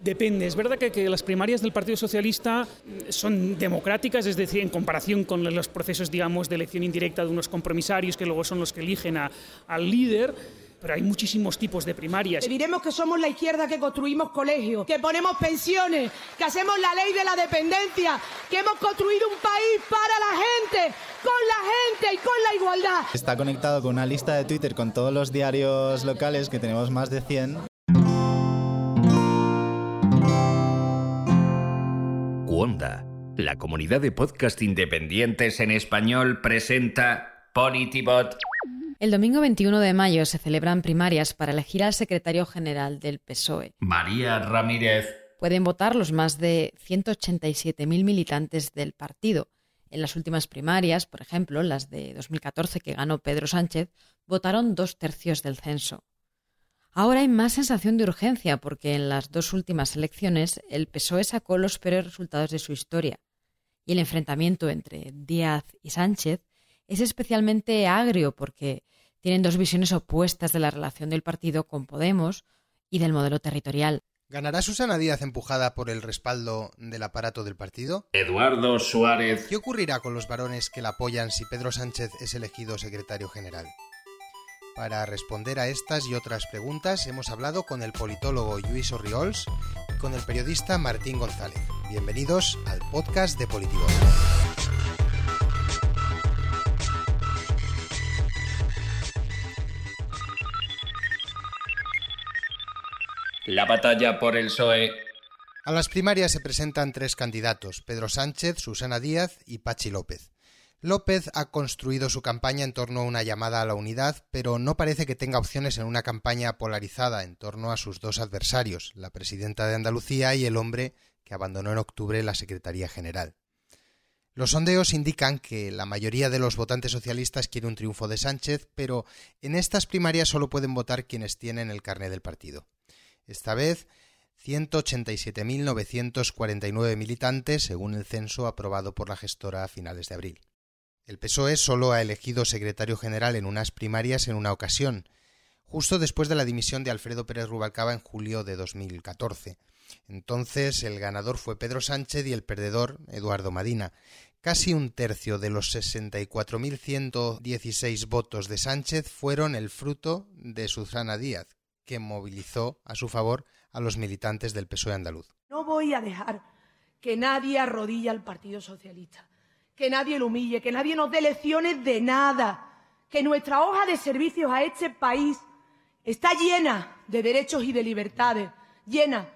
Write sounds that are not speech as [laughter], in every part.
Depende, es verdad que, que, las primarias del Partido Socialista son democráticas, es decir, en comparación con los procesos, digamos, de elección indirecta de unos compromisarios que luego son los que eligen a, al líder pero hay muchísimos tipos de primarias. Le diremos que somos la izquierda que construimos colegios, que ponemos pensiones, que hacemos la ley de la dependencia, que hemos construido un país para la gente, con la gente y con la igualdad. Está conectado con una lista de Twitter con todos los diarios locales, que tenemos más de 100. Cuonda, la comunidad de podcast independientes en español, presenta Politibot. El domingo 21 de mayo se celebran primarias para elegir al secretario general del PSOE. María Ramírez. Pueden votar los más de 187.000 militantes del partido. En las últimas primarias, por ejemplo, las de 2014 que ganó Pedro Sánchez, votaron dos tercios del censo. Ahora hay más sensación de urgencia porque en las dos últimas elecciones el PSOE sacó los peores resultados de su historia y el enfrentamiento entre Díaz y Sánchez es especialmente agrio porque tienen dos visiones opuestas de la relación del partido con Podemos y del modelo territorial. ¿Ganará Susana Díaz empujada por el respaldo del aparato del partido? Eduardo Suárez. ¿Qué ocurrirá con los varones que la apoyan si Pedro Sánchez es elegido secretario general? Para responder a estas y otras preguntas hemos hablado con el politólogo Luis Orriols y con el periodista Martín González. Bienvenidos al podcast de Politivo. La batalla por el PSOE. A las primarias se presentan tres candidatos, Pedro Sánchez, Susana Díaz y Pachi López. López ha construido su campaña en torno a una llamada a la unidad, pero no parece que tenga opciones en una campaña polarizada en torno a sus dos adversarios, la presidenta de Andalucía y el hombre que abandonó en octubre la Secretaría General. Los sondeos indican que la mayoría de los votantes socialistas quiere un triunfo de Sánchez, pero en estas primarias solo pueden votar quienes tienen el carné del partido. Esta vez, 187.949 militantes, según el censo aprobado por la gestora a finales de abril. El PSOE solo ha elegido secretario general en unas primarias en una ocasión, justo después de la dimisión de Alfredo Pérez Rubalcaba en julio de 2014. Entonces el ganador fue Pedro Sánchez y el perdedor Eduardo Madina. Casi un tercio de los 64.116 votos de Sánchez fueron el fruto de Susana Díaz, que movilizó a su favor a los militantes del PSOE andaluz. No voy a dejar que nadie arrodille al Partido Socialista, que nadie lo humille, que nadie nos dé lecciones de nada, que nuestra hoja de servicios a este país está llena de derechos y de libertades, llena,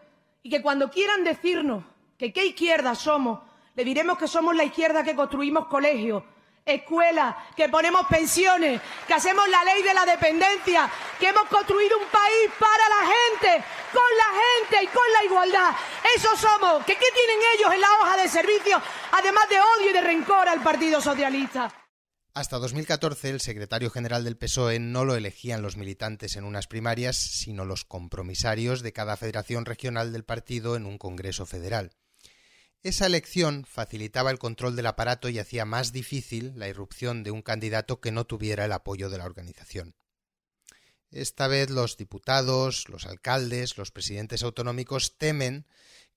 y que cuando quieran decirnos que qué izquierda somos, le diremos que somos la izquierda que construimos colegios, escuelas, que ponemos pensiones, que hacemos la ley de la dependencia, que hemos construido un país para la gente, con la gente y con la igualdad. Eso somos. ¿Qué, qué tienen ellos en la hoja de servicio, además de odio y de rencor al Partido Socialista? Hasta 2014 el secretario general del PSOE no lo elegían los militantes en unas primarias, sino los compromisarios de cada federación regional del partido en un Congreso federal. Esa elección facilitaba el control del aparato y hacía más difícil la irrupción de un candidato que no tuviera el apoyo de la organización. Esta vez los diputados, los alcaldes, los presidentes autonómicos temen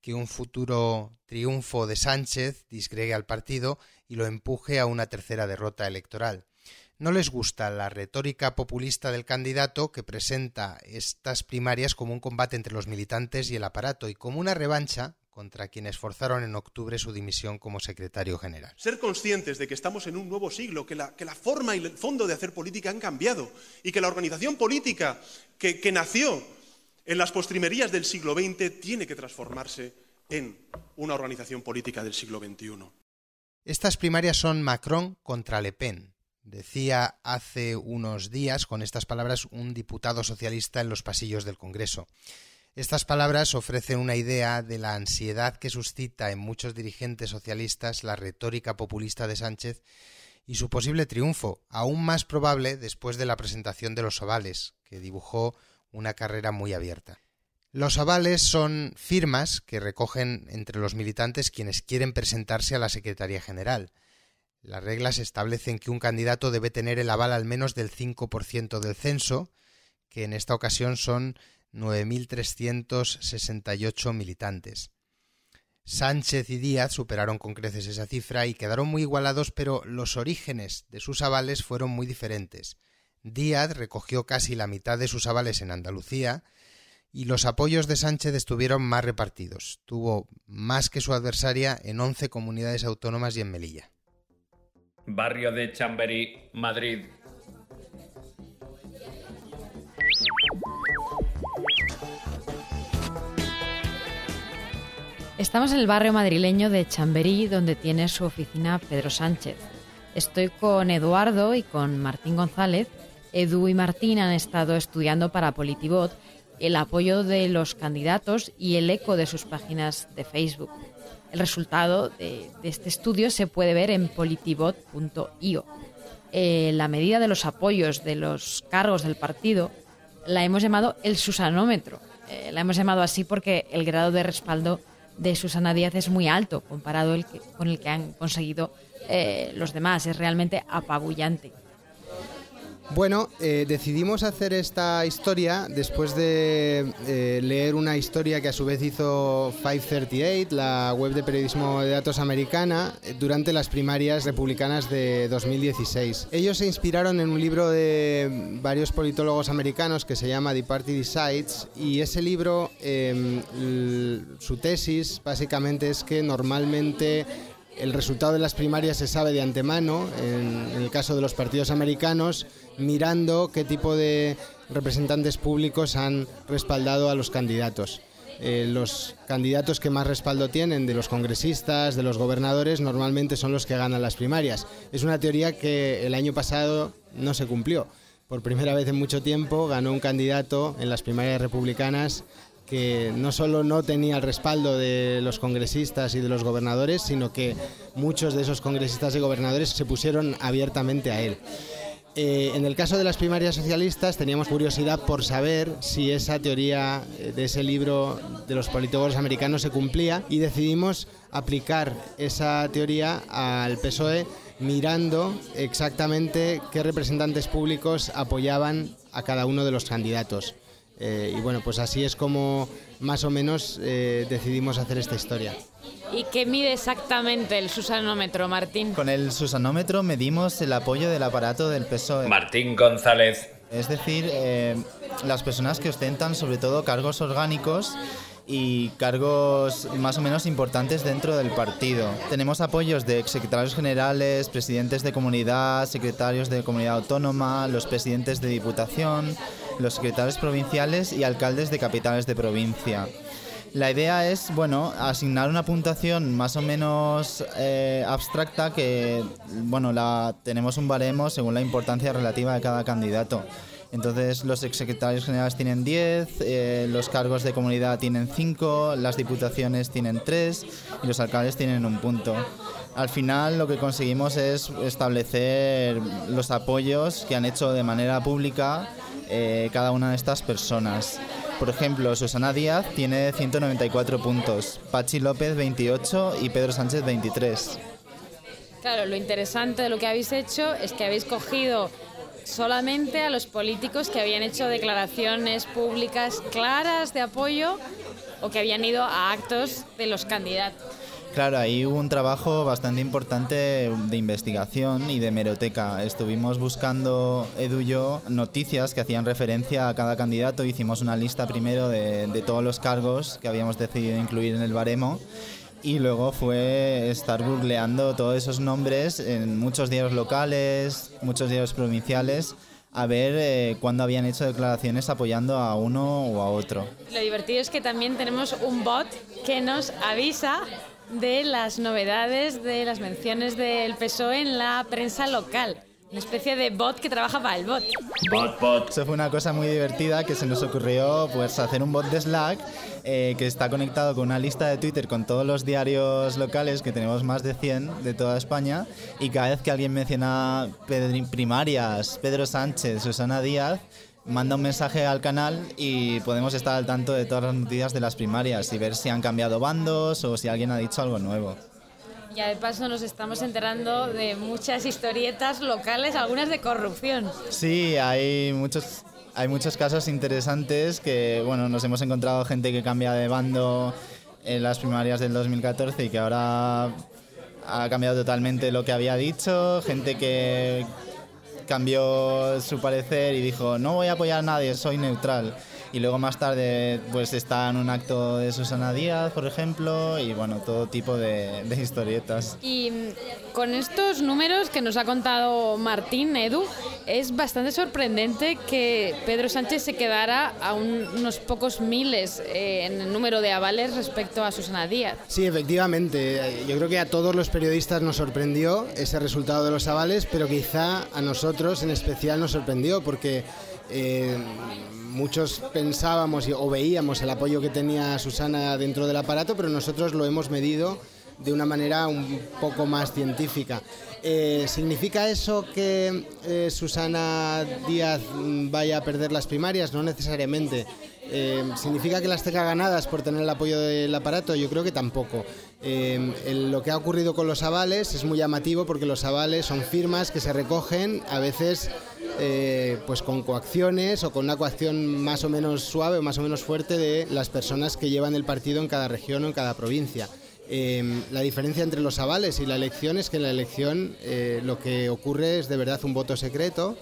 que un futuro triunfo de Sánchez disgregue al partido y lo empuje a una tercera derrota electoral. No les gusta la retórica populista del candidato que presenta estas primarias como un combate entre los militantes y el aparato y como una revancha contra quienes forzaron en octubre su dimisión como secretario general. Ser conscientes de que estamos en un nuevo siglo, que la, que la forma y el fondo de hacer política han cambiado y que la organización política que, que nació en las postrimerías del siglo XX tiene que transformarse en una organización política del siglo XXI. Estas primarias son Macron contra Le Pen, decía hace unos días con estas palabras un diputado socialista en los pasillos del Congreso. Estas palabras ofrecen una idea de la ansiedad que suscita en muchos dirigentes socialistas la retórica populista de Sánchez y su posible triunfo, aún más probable después de la presentación de los ovales, que dibujó una carrera muy abierta. Los avales son firmas que recogen entre los militantes quienes quieren presentarse a la Secretaría General. Las reglas establecen que un candidato debe tener el aval al menos del 5% del censo, que en esta ocasión son 9.368 militantes. Sánchez y Díaz superaron con creces esa cifra y quedaron muy igualados, pero los orígenes de sus avales fueron muy diferentes. Díaz recogió casi la mitad de sus avales en Andalucía y los apoyos de Sánchez estuvieron más repartidos. Tuvo más que su adversaria en 11 comunidades autónomas y en Melilla. Barrio de Chamberí, Madrid. Estamos en el barrio madrileño de Chamberí, donde tiene su oficina Pedro Sánchez. Estoy con Eduardo y con Martín González. Edu y Martín han estado estudiando para Politibot el apoyo de los candidatos y el eco de sus páginas de Facebook. El resultado de, este estudio se puede ver en politibot.io. Eh, la medida de los apoyos de los cargos del partido la hemos llamado el Susanómetro. Eh, la hemos llamado así porque el grado de respaldo de Susana Díaz es muy alto comparado con el que han conseguido eh, los demás. Es realmente apabullante. Bueno, eh, decidimos hacer esta historia después de eh, leer una historia que a su vez hizo 538, la web de periodismo de datos americana, durante las primarias republicanas de 2016. Ellos se inspiraron en un libro de varios politólogos americanos que se llama The Party Decides y ese libro, em, su tesis básicamente es que normalmente el resultado de las primarias se sabe de antemano, en, el caso de los partidos americanos, mirando qué tipo de representantes públicos han respaldado a los candidatos. Eh, los candidatos que más respaldo tienen de los congresistas, de los gobernadores, normalmente son los que ganan las primarias. Es una teoría que el año pasado no se cumplió. Por primera vez en mucho tiempo ganó un candidato en las primarias republicanas que no solo no tenía el respaldo de los congresistas y de los gobernadores, sino que muchos de esos congresistas y gobernadores se pusieron abiertamente a él. Eh, en el caso de las primarias socialistas teníamos curiosidad por saber si esa teoría eh, de ese libro de los politólogos americanos se cumplía y decidimos aplicar esa teoría al PSOE mirando exactamente qué representantes públicos apoyaban a cada uno de los candidatos. Eh, y bueno, pues así es como más o menos eh, decidimos hacer esta historia. ¿Y qué mide exactamente el Susanómetro, Martín? Con el Susanómetro medimos el apoyo del aparato del PSOE. Martín González. Es decir, eh, las personas que ostentan sobre todo cargos orgánicos y cargos más o menos importantes dentro del partido. Tenemos apoyos de secretarios generales, presidentes de comunidad, secretarios de comunidad autónoma, los presidentes de diputación, los secretarios provinciales y alcaldes de capitales de provincia. La idea es, bueno, asignar una puntuación más o menos eh, abstracta que, bueno, la tenemos un baremo según la importancia relativa de cada candidato. Entonces los exsecretarios generales tienen 10, eh, los cargos de comunidad tienen 5, las diputaciones tienen 3 y los alcaldes tienen un punto. Al final lo que conseguimos es establecer los apoyos que han hecho de manera pública eh, cada una de estas personas. Por ejemplo, Susana Díaz tiene 194 puntos, Pachi López 28 y Pedro Sánchez 23. Claro, lo interesante de lo que habéis hecho es que habéis cogido solamente a los políticos que habían hecho declaraciones públicas claras de apoyo o que habían ido a actos de los candidatos. Claro, ahí hubo un trabajo bastante importante de investigación y de meroteca. Estuvimos buscando, Edu y yo, noticias que hacían referencia a cada candidato. Hicimos una lista primero de, de todos los cargos que habíamos decidido incluir en el baremo y luego fue estar googleando todos esos nombres en muchos diarios locales, muchos diarios provinciales, a ver eh, cuándo habían hecho declaraciones apoyando a uno o a otro. Lo divertido es que también tenemos un bot que nos avisa de las novedades de las menciones del PSOE en la prensa local. Una especie de bot que trabaja para el bot. Bot, bot. Eso fue una cosa muy divertida que se nos ocurrió pues hacer un bot de Slack eh, que está conectado con una lista de Twitter con todos los diarios locales, que tenemos más de 100 de toda España, y cada vez que alguien menciona primarias, Pedro Sánchez, Susana Díaz, manda un mensaje al canal y podemos estar al tanto de todas las noticias de las primarias y ver si han cambiado bandos o si alguien ha dicho algo nuevo. Ya de paso nos estamos enterando de muchas historietas locales, algunas de corrupción. Sí, hay muchos hay muchos casos interesantes que, bueno, nos hemos encontrado gente que cambia de bando en las primarias del 2014 y que ahora ha cambiado totalmente lo que había dicho, gente que cambió su parecer y dijo, no voy a apoyar a nadie, soy neutral y luego más tarde pues está en un acto de Susana Díaz, por ejemplo, y bueno, todo tipo de, historietas. Y con estos números que nos ha contado Martín, Edu, es bastante sorprendente que Pedro Sánchez se quedara a unos pocos miles eh, en el número de avales respecto a Susana Díaz. Sí, efectivamente. Yo creo que a todos los periodistas nos sorprendió ese resultado de los avales, pero quizá a nosotros en especial nos sorprendió porque eh, muchos pensábamos o veíamos el apoyo que tenía Susana dentro del aparato, pero nosotros lo hemos medido de una manera un poco más científica. Eh, ¿Significa eso que eh, Susana Díaz vaya a perder las primarias? No necesariamente. Eh, ¿Significa que las tenga ganadas por tener el apoyo del aparato? Yo creo que tampoco. lo que ha ocurrido con los avales es muy llamativo porque los avales son firmas que se recogen a veces pues con coacciones o con una coacción más o menos suave o más o menos fuerte de las personas que llevan el partido en cada región o en cada provincia. Em, la diferencia entre los avales y la elección es que en la elección eh, lo que ocurre es de verdad un voto secreto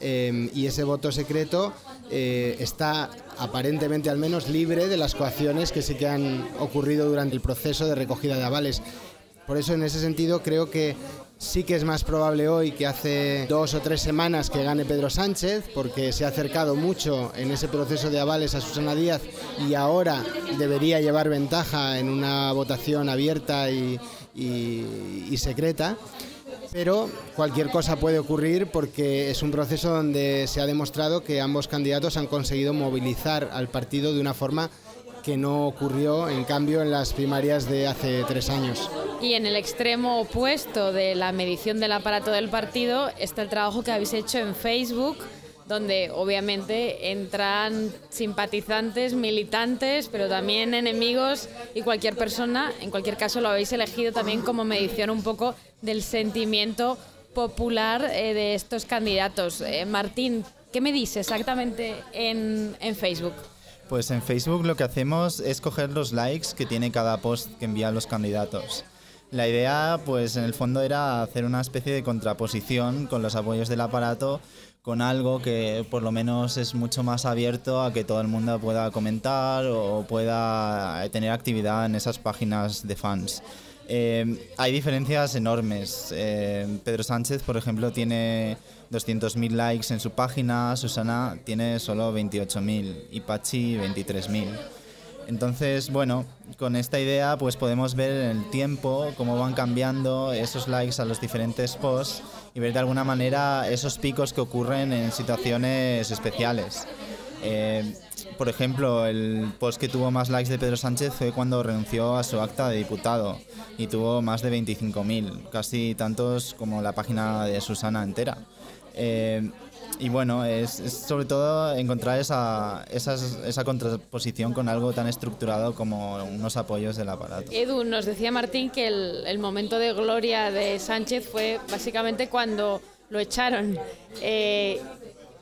em, y ese voto secreto eh, está aparentemente al menos libre de las coacciones que sí que han ocurrido durante el proceso de recogida de avales. Por eso en ese sentido creo que Sí que es más probable hoy que hace dos o tres semanas que gane Pedro Sánchez, porque se ha acercado mucho en ese proceso de avales a Susana Díaz y ahora debería llevar ventaja en una votación abierta y, secreta. Pero cualquier cosa puede ocurrir porque es un proceso donde se ha demostrado que ambos candidatos han conseguido movilizar al partido de una forma que no ocurrió, en cambio, en las primarias de hace tres años. Y en el extremo opuesto de la medición del aparato del partido está el trabajo que habéis hecho en Facebook, donde obviamente entran simpatizantes, militantes, pero también enemigos y cualquier persona. En cualquier caso, lo habéis elegido también como medición un poco del sentimiento popular eh, de estos candidatos. Eh, Martín, ¿qué me dice exactamente en, en Facebook? Pues en Facebook lo que hacemos es coger los likes que tiene cada post que envían los candidatos. La idea, pues en el fondo era hacer una especie de contraposición con los apoyos del aparato, con algo que por lo menos es mucho más abierto a que todo el mundo pueda comentar o pueda tener actividad en esas páginas de fans. Eh, hay diferencias enormes. Eh, Pedro Sánchez, por ejemplo, tiene 200.000 likes en su página, Susana tiene solo 28.000 y Pachi 23.000. Entonces, bueno, con esta idea pues podemos ver en el tiempo cómo van cambiando esos likes a los diferentes posts y ver de alguna manera esos picos que ocurren en situaciones especiales. Eh, por ejemplo, el post que tuvo más likes de Pedro Sánchez fue cuando renunció a su acta de diputado y tuvo más de 25.000, casi tantos como la página de Susana entera. Eh, y bueno, es, sobre todo encontrar esa, esa, contraposición con algo tan estructurado como unos apoyos del aparato. Edu, nos decía Martín que el, momento de gloria de Sánchez fue básicamente cuando lo echaron. Eh,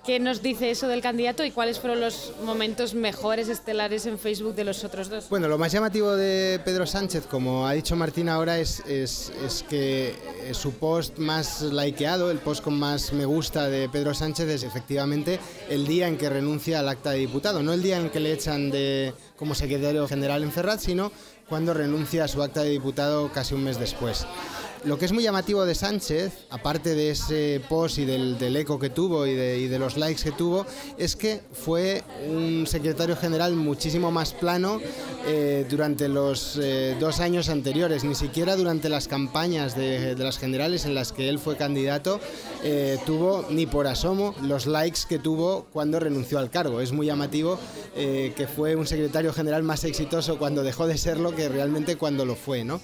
¿Qué nos dice eso del candidato y cuáles fueron los momentos mejores estelares en Facebook de los otros dos? Bueno, lo más llamativo de Pedro Sánchez, como ha dicho Martín ahora, es, es, que su post más likeado, el post con más me gusta de Pedro Sánchez es efectivamente el día en que renuncia al acta de diputado, no el día en que le echan de como secretario general en Ferrat, sino cuando renuncia a su acta de diputado casi un mes después. Lo que es muy llamativo de Sánchez, aparte de ese post y del, eco que tuvo y de, los likes que tuvo, es que fue un secretario general muchísimo más plano eh, durante los eh, dos años anteriores. Ni siquiera durante las campañas de, las generales en las que él fue candidato eh, tuvo ni por asomo los likes que tuvo cuando renunció al cargo. Es muy llamativo que fue un secretario general más exitoso cuando dejó de serlo que realmente cuando lo fue, ¿no?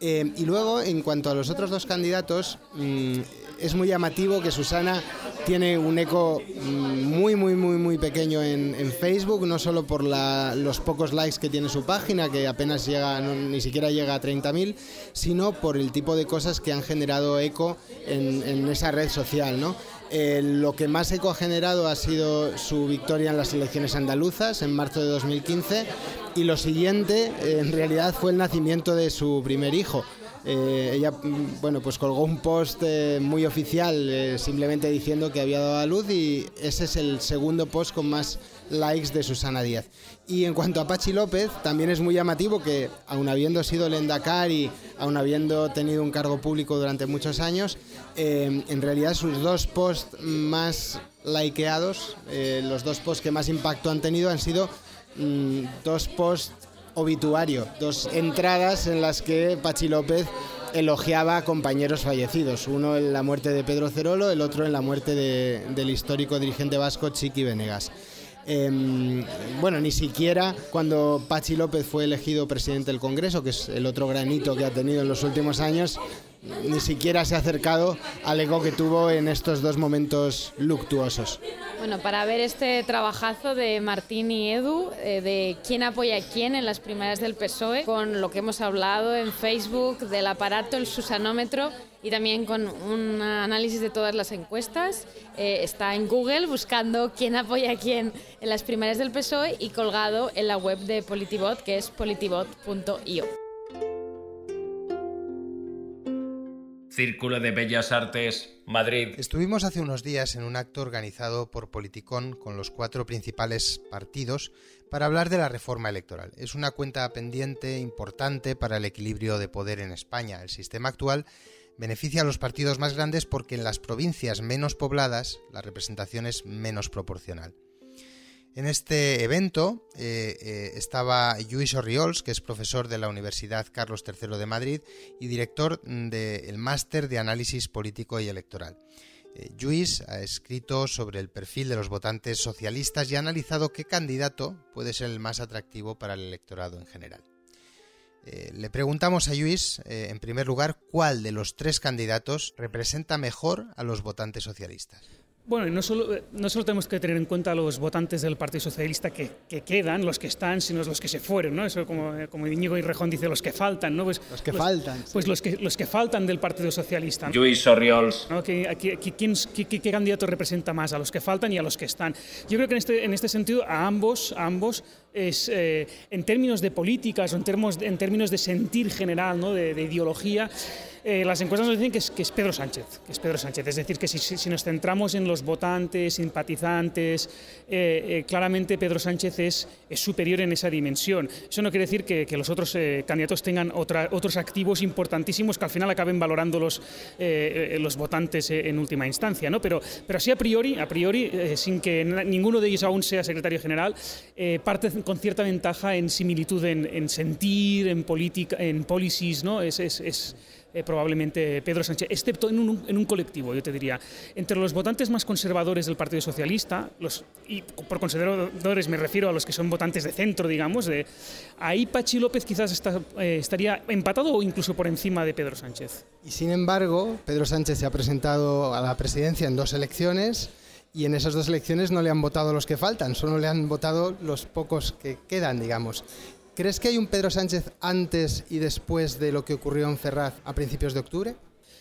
Eh, y luego, en cuanto a los otros dos candidatos, mm, es muy llamativo que Susana tiene un eco mm, muy, muy, muy, muy pequeño en, Facebook, no solo por los pocos likes que tiene su página, que apenas llega, ni siquiera llega a 30.000, sino por el tipo de cosas que han generado eco en, esa red social, ¿no? Eh, lo que más eco ha generado ha sido su victoria en las elecciones andaluzas en marzo de 2015 y lo siguiente eh, en realidad fue el nacimiento de su primer hijo. Eh, ella mm, bueno pues colgó un post muy oficial simplemente diciendo que había dado a luz y ese es el segundo post con más likes de Susana Díaz. Y en cuanto a Pachi López, también es muy llamativo que, aun habiendo sido Lendacar y aun habiendo tenido un cargo público durante muchos años, eh, en realidad sus dos posts más likeados, eh, los dos posts que más impacto han tenido han sido mm, dos posts obituario, dos entradas en las que Pachi López elogiaba a compañeros fallecidos, uno en la muerte de Pedro Cerolo, el otro en la muerte del histórico dirigente vasco Chiqui Venegas. Em, bueno, ni siquiera cuando Pachi López fue elegido presidente del Congreso, que es el otro granito que ha tenido en los últimos años, ni siquiera se ha acercado al ego que tuvo en estos dos momentos luctuosos. Bueno, para ver este trabajazo de Martín y Edu, eh, de quién apoya a quién en las primarias del PSOE, con lo que hemos hablado en Facebook del aparato, el susanómetro y también con un análisis de todas las encuestas. Eh, está en Google buscando quién apoya a quién en las primarias del PSOE y colgado en la web de Politibot, que es politibot.io. Círculo de Bellas Artes, Madrid. Estuvimos hace unos días en un acto organizado por Politicón con los cuatro principales partidos para hablar de la reforma electoral. Es una cuenta pendiente importante para el equilibrio de poder en España. El sistema actual beneficia a los partidos más grandes porque en las provincias menos pobladas la representación es menos proporcional. En este evento eh, eh, estaba Luis Orriols, que es profesor de la Universidad Carlos III de Madrid y director del Máster de Análisis Político y Electoral. Eh, Lluís ha escrito sobre el perfil de los votantes socialistas y ha analizado qué candidato puede ser el más atractivo para el electorado en general. Le preguntamos a Lluís, en primer lugar, cuál de los tres candidatos representa mejor a los votantes socialistas. Bueno, no solo, eh, no solo tenemos que tener en cuenta los votantes del Partido Socialista que, quedan, los que están, sino los que se fueron, ¿no? Eso como, eh, como Íñigo y Rejón dice, los que faltan, ¿no? Pues, los que faltan. Pues los, que, los que faltan del Partido Socialista. Luis Orriols. ¿no? ¿Qué, qué, candidato representa más? A los que faltan y a los que están. Yo creo que en este, en este sentido a ambos, a ambos es, eh, en términos de políticas o en términos, en términos de sentir general, ¿no? de, de ideología, eh, las encuestas nos dicen que es, que es, Pedro Sánchez, que es Pedro Sánchez. Es decir, que si, nos centramos en los votantes, simpatizantes, eh, eh, claramente Pedro Sánchez es, es, superior en esa dimensión. Eso no quiere decir que, los otros candidatos tengan otros activos importantísimos que al final acaben valorando los, los votantes en última instancia, ¿no? Pero, pero así a priori, a priori sin que ninguno de ellos aún sea secretario general, parte con cierta ventaja en similitud en, sentir, en política, en policies, ¿no? es, es eh, probablemente Pedro Sánchez, excepto en un, en un, colectivo, yo te diría. Entre los votantes más conservadores del Partido Socialista, los, y por conservadores me refiero a los que son votantes de centro, digamos, de, ahí Pachi López quizás está, eh, estaría empatado o incluso por encima de Pedro Sánchez. Y sin embargo, Pedro Sánchez se ha presentado a la presidencia en dos elecciones y en esas dos elecciones no le han votado los que faltan, solo le han votado los pocos que quedan, digamos. ¿Crees que hay un Pedro Sánchez antes y después de lo que ocurrió en Ferraz a principios de octubre?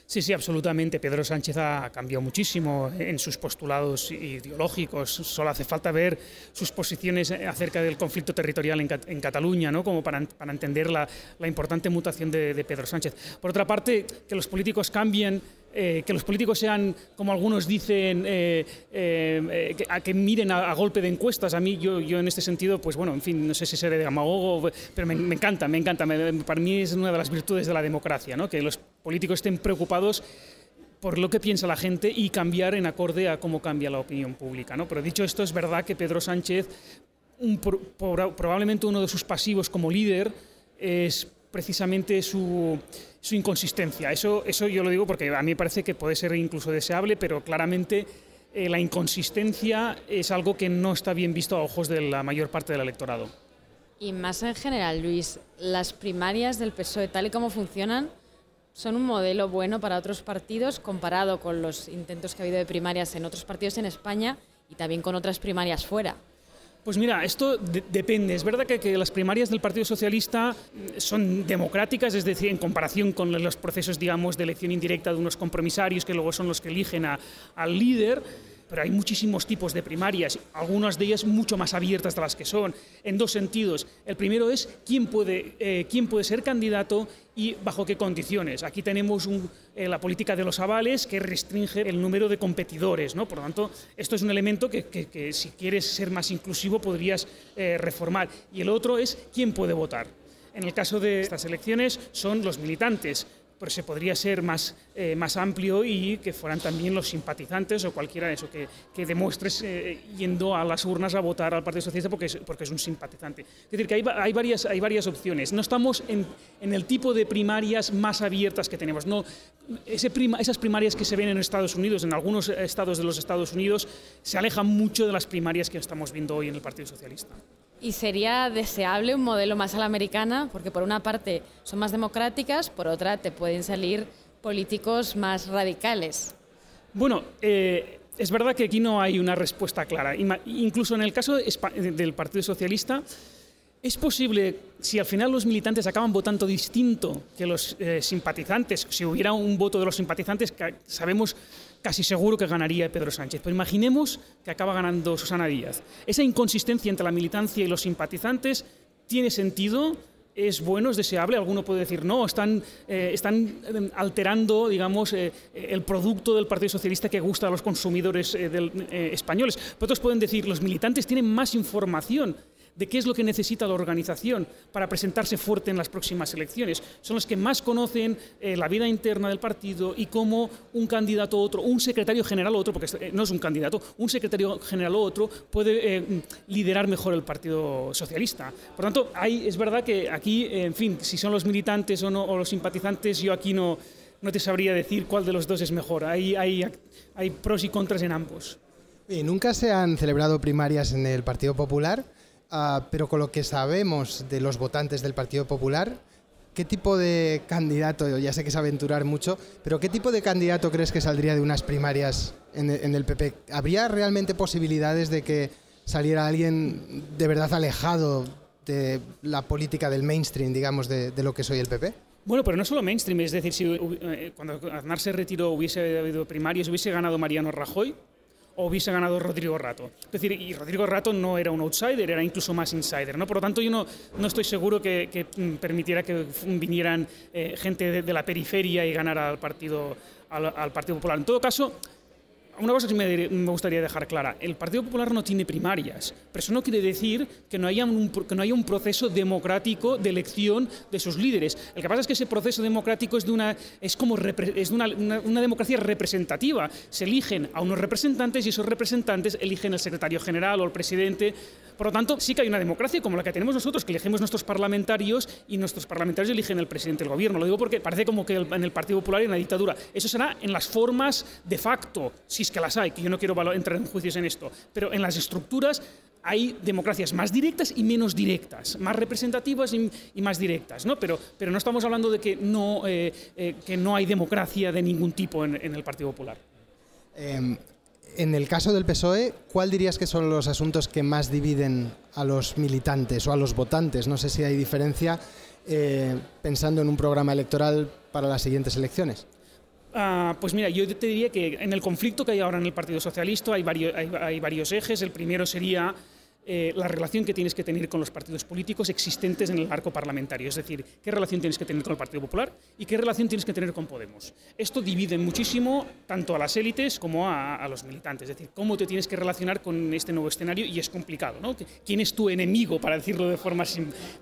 Sí, sí, absolutamente. Pedro Sánchez ha cambiado muchísimo en sus postulados ideológicos. Solo hace falta ver sus posiciones acerca del conflicto territorial en, Cataluña, ¿no? como para, entender la, importante mutación de, de, Pedro Sánchez. Por otra parte, que los políticos cambien eh, que los políticos sean, como algunos dicen, eh, eh, a que miren a, golpe de encuestas. A mí, yo, yo en este sentido, pues bueno, en fin, no sé si seré demagogo, pero me, encanta, me encanta. para mí es una de las virtudes de la democracia, ¿no? que los políticos estén preocupados por lo que piensa la gente y cambiar en acorde a cómo cambia la opinión pública. ¿no? Pero dicho esto, es verdad que Pedro Sánchez, probablemente uno de sus pasivos como líder, es precisamente su, inconsistencia. Eso, eso yo lo digo porque a mí me parece que puede ser incluso deseable, pero claramente eh, la inconsistencia es algo que no está bien visto a ojos de la mayor parte del electorado. Y más en general, Luis, las primarias del PSOE, tal y como funcionan, son un modelo bueno para otros partidos comparado con los intentos que ha habido de primarias en otros partidos en España y también con otras primarias fuera. Pues mira, esto depende. Es verdad que, las primarias del Partido Socialista son democráticas, es decir, en comparación con los procesos, digamos, de elección indirecta de unos compromisarios que luego son los que eligen a, al líder pero hay muchísimos tipos de primarias, algunas de ellas mucho más abiertas de las que son, en dos sentidos. El primero es quién puede, eh, quién puede ser candidato y bajo qué condiciones. Aquí tenemos eh, la política de los avales que restringe el número de competidores. ¿no? Por lo tanto, esto es un elemento que, si quieres ser más inclusivo podrías eh, reformar. Y el otro es quién puede votar. En el caso de estas elecciones son los militantes pero se podría ser más, eh, más amplio y que fueran también los simpatizantes o cualquiera de eso, que, que demuestres eh, yendo a las urnas a votar al Partido Socialista porque es, porque es un simpatizante. Es decir, que hay, hay, varias, hay varias opciones. No estamos en, en, el tipo de primarias más abiertas que tenemos. No, ese prima, esas primarias que se ven en Estados Unidos, en algunos estados de los Estados Unidos, se alejan mucho de las primarias que estamos viendo hoy en el Partido Socialista. Y sería deseable un modelo más a la americana, porque por una parte son más democráticas, por otra te pueden salir políticos más radicales. Bueno, eh, es verdad que aquí no hay una respuesta clara. Incluso en el caso del Partido Socialista, es posible, si al final los militantes acaban votando distinto que los eh, simpatizantes, si hubiera un voto de los simpatizantes, sabemos casi seguro que ganaría Pedro Sánchez. Pero imaginemos que acaba ganando Susana Díaz. Esa inconsistencia entre la militancia y los simpatizantes tiene sentido, es bueno, es deseable. Alguno puede decir, no, están, eh, están eh, alterando, digamos, eh, el producto del Partido Socialista que gusta a los consumidores españoles. Pero otros pueden decir, los militantes tienen más información de qué es lo que necesita la organización para presentarse fuerte en las próximas elecciones. Son los que más conocen eh, la vida interna del partido y cómo un candidato u otro, un secretario general u otro, porque eh, no es un candidato, un secretario general u otro puede eh, liderar mejor el Partido Socialista. Por tanto, hay, es verdad que aquí, en fin, si son los militantes o, no, o los simpatizantes, yo aquí no, no te sabría decir cuál de los dos es mejor. Hay, hay, hay pros y contras en ambos. ¿Y nunca se han celebrado primarias en el Partido Popular? Ah, pero con lo que sabemos de los votantes del Partido Popular, ¿qué tipo de candidato, ya sé que es aventurar mucho, pero qué tipo de candidato crees que saldría de unas primarias en, el PP? ¿Habría realmente posibilidades de que saliera alguien de verdad alejado de la política del mainstream, digamos, de, lo que soy el PP? Bueno, pero no solo mainstream, es decir, si eh, cuando Aznar se retiró hubiese habido primarias, hubiese ganado Mariano Rajoy, o hubiese ganado Rodrigo Rato. Es decir, y Rodrigo Rato no era un outsider, era incluso más insider. ¿no? Por lo tanto, yo no, no estoy seguro que, permitiera que vinieran eh, gente de, la periferia y ganara al Partido, al Partido Popular. En todo caso, una cosa que me, gustaría dejar clara, el Partido Popular no tiene primarias, pero eso no quiere decir que no, haya un, proceso democrático de elección de sus líderes. El que pasa es que ese proceso democrático es, de una, es como es de una, una, democracia representativa. Se eligen a unos representantes y esos representantes eligen el secretario general o el presidente. Por lo tanto, sí que hay una democracia como la que tenemos nosotros, que elegimos nuestros parlamentarios y nuestros parlamentarios eligen el presidente del gobierno. Lo digo porque parece como que en el Partido Popular hay una dictadura. Eso será en las formas de facto. Si que las hay, que yo no quiero entrar en juicios en esto, pero en las estructuras hay democracias más directas y menos directas, más representativas y, más directas, ¿no? Pero, no estamos hablando de que no, eh, eh, que hay democracia de ningún tipo en, el Partido Popular. Em, en el caso del PSOE, ¿cuál dirías que son los asuntos que más dividen a los militantes o a los votantes? No sé si hay diferencia eh, pensando en un programa electoral para las siguientes elecciones. Ah, pues mira, yo te diría que en el conflicto que hay ahora en el Partido Socialista hay varios, hay varios ejes. El primero sería eh, la relación que tienes que tener con los partidos políticos existentes en el arco parlamentario. Es decir, qué relación tienes que tener con el Partido Popular y qué relación tienes que tener con Podemos. Esto divide muchísimo tanto a las élites como a, los militantes. Es decir, cómo te tienes que relacionar con este nuevo escenario y es complicado. ¿no? ¿Quién es tu enemigo, para decirlo de forma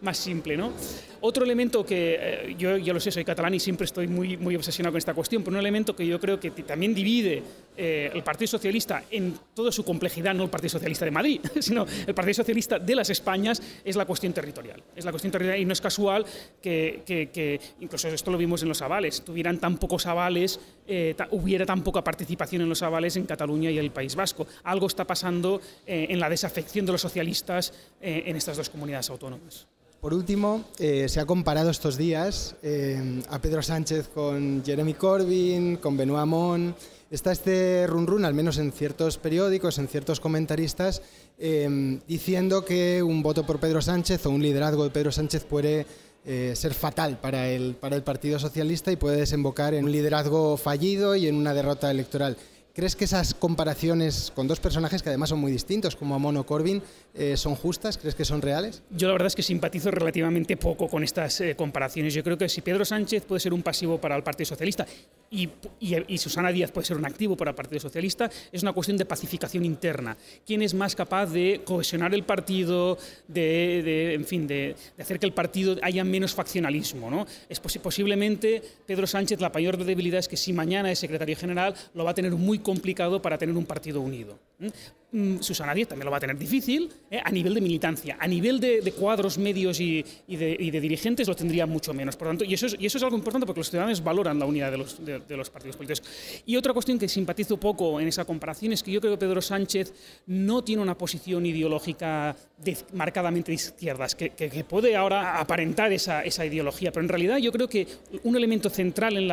más simple? ¿no? Otro elemento que eh, yo ya lo sé, soy catalán y siempre estoy muy, muy obsesionado con esta cuestión, pero un elemento que yo creo que también divide eh, el Partido Socialista en toda su complejidad, no el Partido Socialista de Madrid, [laughs] sino el Partido Socialista de las Españas es la cuestión territorial. Es la cuestión territorial y no es casual que, incluso esto lo vimos en los avales, tuvieran tan pocos avales, eh, hubiera tan poca participación en los avales en Cataluña y el País Vasco. Algo está pasando eh, en la desafección de los socialistas eh, en estas dos comunidades autónomas. Por último, eh, se ha comparado estos días eh, a Pedro Sánchez con Jeremy Corbyn, con Benoît Hamon. Está este run run, al menos en ciertos periódicos, en ciertos comentaristas, eh, diciendo que un voto por Pedro Sánchez o un liderazgo de Pedro Sánchez puede ser fatal para el, para el Partido Socialista y puede desembocar en un liderazgo fallido y en una derrota electoral. ¿Crees que esas comparaciones con dos personajes que además son muy distintos, como Amon o Corbyn, eh, son justas? ¿Crees que son reales? Yo la verdad es que simpatizo relativamente poco con estas eh, comparaciones. Yo creo que si Pedro Sánchez puede ser un pasivo para el Partido Socialista y, y, Susana Díaz puede ser un activo para el Partido Socialista, es una cuestión de pacificación interna. ¿Quién es más capaz de cohesionar el partido, de, en fin, de, hacer que el partido haya menos faccionalismo? ¿no? Es posiblemente Pedro Sánchez la mayor debilidad es que si mañana es secretario general lo va a tener muy complicado para tener un partido unido. Mm, Susana Díaz también lo va a tener difícil ¿eh? a nivel de militancia, a nivel de, cuadros medios y, de, dirigentes lo tendría mucho menos. Por tanto, y eso, es, algo importante porque los ciudadanos valoran la unidad de los, de, partidos políticos. Y otra cuestión que simpatizo poco en esa comparación es que yo creo que Pedro Sánchez no tiene una posición ideológica marcadamente de izquierdas, que, puede ahora aparentar esa, ideología, pero en realidad yo creo que un elemento central en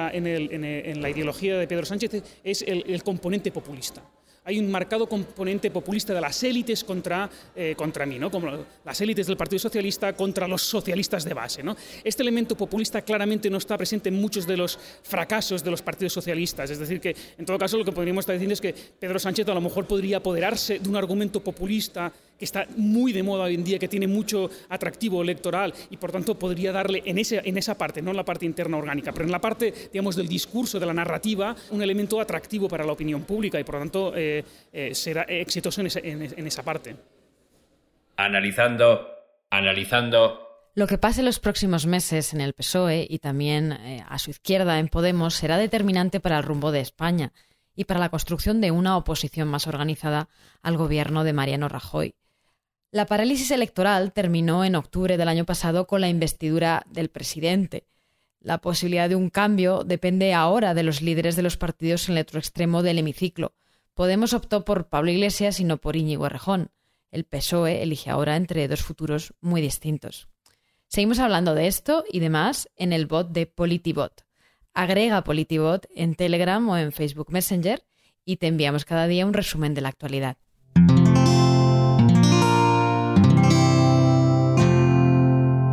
la, ideología de Pedro Sánchez es el componente populista hay un marcado componente populista de las élites contra, eh, contra mí, ¿no? como las élites del Partido Socialista contra los socialistas de base. ¿no? Este elemento populista claramente no está presente en muchos de los fracasos de los partidos socialistas. Es decir, que en todo caso lo que podríamos estar diciendo es que Pedro Sánchez a lo mejor podría apoderarse de un argumento populista que está muy de moda hoy en día, que tiene mucho atractivo electoral y por tanto podría darle en, ese, en esa parte, no en la parte interna orgánica, pero en la parte, digamos, del discurso, de la narrativa, un elemento atractivo para la opinión pública y por tanto eh, eh, será exitoso en, en esa parte. Analizando, analizando lo que pase en los próximos meses en el PSOE y también eh, a su izquierda en Podemos será determinante para el rumbo de España y para la construcción de una oposición más organizada al gobierno de Mariano Rajoy. La parálisis electoral terminó en octubre del año pasado con la investidura del presidente. La posibilidad de un cambio depende ahora de los líderes de los partidos en el otro extremo del hemiciclo. Podemos optó por Pablo Iglesias y no por Íñigo Errejón. El PSOE elige ahora entre dos futuros muy distintos. Seguimos hablando de esto y demás en el bot de Politibot. Agrega Politibot en Telegram o en Facebook Messenger y te enviamos cada día un resumen de la actualidad.